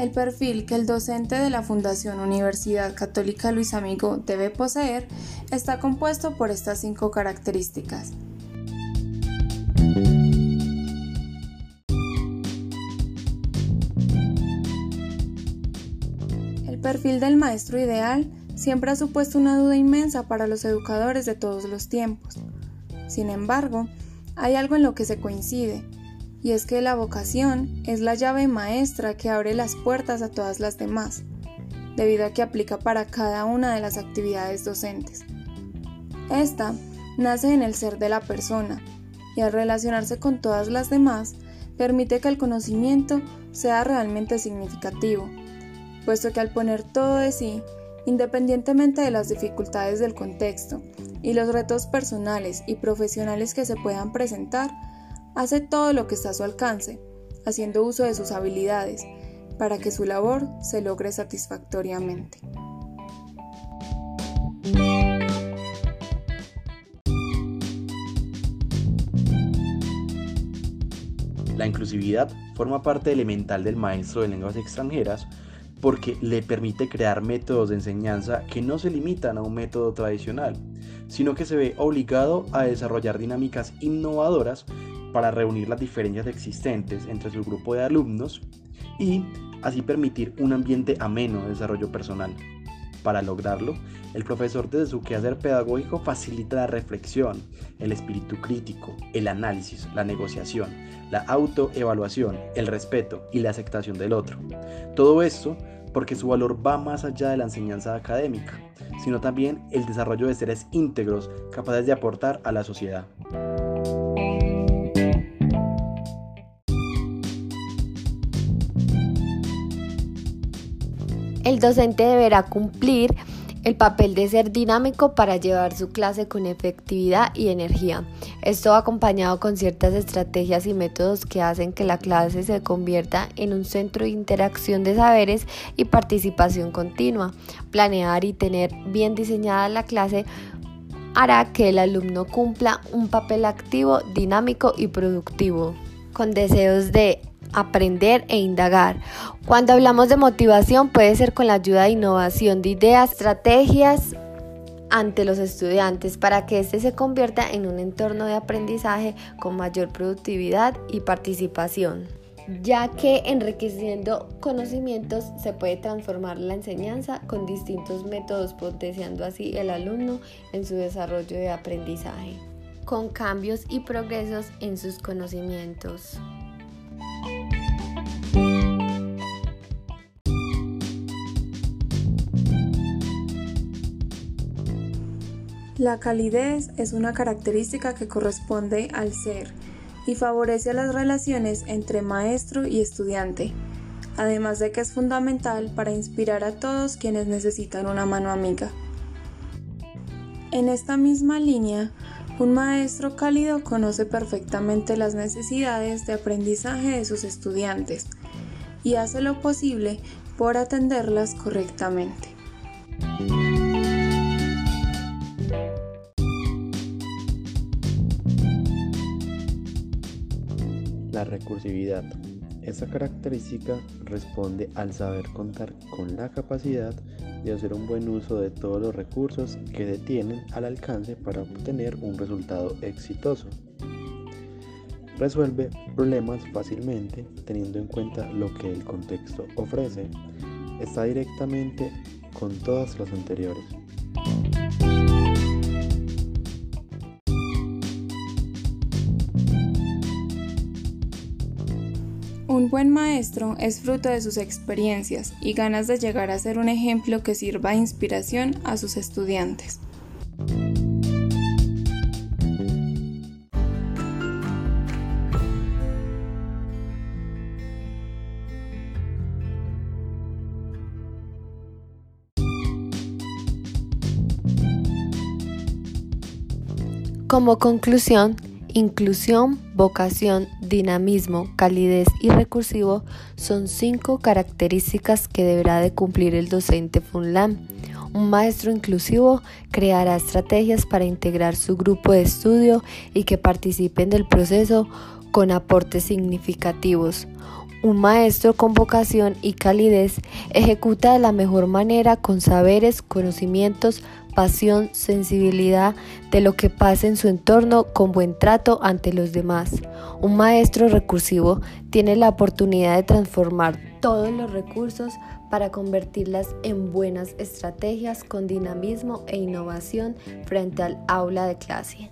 El perfil que el docente de la Fundación Universidad Católica Luis Amigo debe poseer está compuesto por estas cinco características. El perfil del maestro ideal siempre ha supuesto una duda inmensa para los educadores de todos los tiempos. Sin embargo, hay algo en lo que se coincide, y es que la vocación es la llave maestra que abre las puertas a todas las demás, debido a que aplica para cada una de las actividades docentes. Esta nace en el ser de la persona y al relacionarse con todas las demás permite que el conocimiento sea realmente significativo, puesto que al poner todo de sí, independientemente de las dificultades del contexto y los retos personales y profesionales que se puedan presentar, hace todo lo que está a su alcance, haciendo uso de sus habilidades, para que su labor se logre satisfactoriamente. La inclusividad forma parte elemental del maestro de lenguas extranjeras porque le permite crear métodos de enseñanza que no se limitan a un método tradicional, sino que se ve obligado a desarrollar dinámicas innovadoras para reunir las diferencias existentes entre su grupo de alumnos y así permitir un ambiente ameno de desarrollo personal. Para lograrlo, el profesor desde su quehacer pedagógico facilita la reflexión, el espíritu crítico, el análisis, la negociación, la autoevaluación, el respeto y la aceptación del otro. Todo esto porque su valor va más allá de la enseñanza académica, sino también el desarrollo de seres íntegros capaces de aportar a la sociedad. El docente deberá cumplir el papel de ser dinámico para llevar su clase con efectividad y energía. Esto acompañado con ciertas estrategias y métodos que hacen que la clase se convierta en un centro de interacción de saberes y participación continua. Planear y tener bien diseñada la clase hará que el alumno cumpla un papel activo, dinámico y productivo, con deseos de aprender e indagar. Cuando hablamos de motivación puede ser con la ayuda de innovación de ideas, estrategias ante los estudiantes para que éste se convierta en un entorno de aprendizaje con mayor productividad y participación ya que enriqueciendo conocimientos se puede transformar la enseñanza con distintos métodos, potenciando así el alumno en su desarrollo de aprendizaje, con cambios y progresos en sus conocimientos. La calidez es una característica que corresponde al ser y favorece las relaciones entre maestro y estudiante, además de que es fundamental para inspirar a todos quienes necesitan una mano amiga. En esta misma línea, un maestro cálido conoce perfectamente las necesidades de aprendizaje de sus estudiantes y hace lo posible por atenderlas correctamente. La recursividad. Esta característica responde al saber contar con la capacidad de hacer un buen uso de todos los recursos que se tienen al alcance para obtener un resultado exitoso. Resuelve problemas fácilmente teniendo en cuenta lo que el contexto ofrece. Está directamente con todas las anteriores. Un buen maestro es fruto de sus experiencias y ganas de llegar a ser un ejemplo que sirva de inspiración a sus estudiantes. Como conclusión, Inclusión, vocación, dinamismo, calidez y recursivo son cinco características que deberá de cumplir el docente FUNLAM. Un maestro inclusivo creará estrategias para integrar su grupo de estudio y que participen del proceso con aportes significativos. Un maestro con vocación y calidez ejecuta de la mejor manera con saberes, conocimientos, pasión, sensibilidad de lo que pasa en su entorno con buen trato ante los demás. Un maestro recursivo tiene la oportunidad de transformar todos los recursos para convertirlas en buenas estrategias con dinamismo e innovación frente al aula de clase.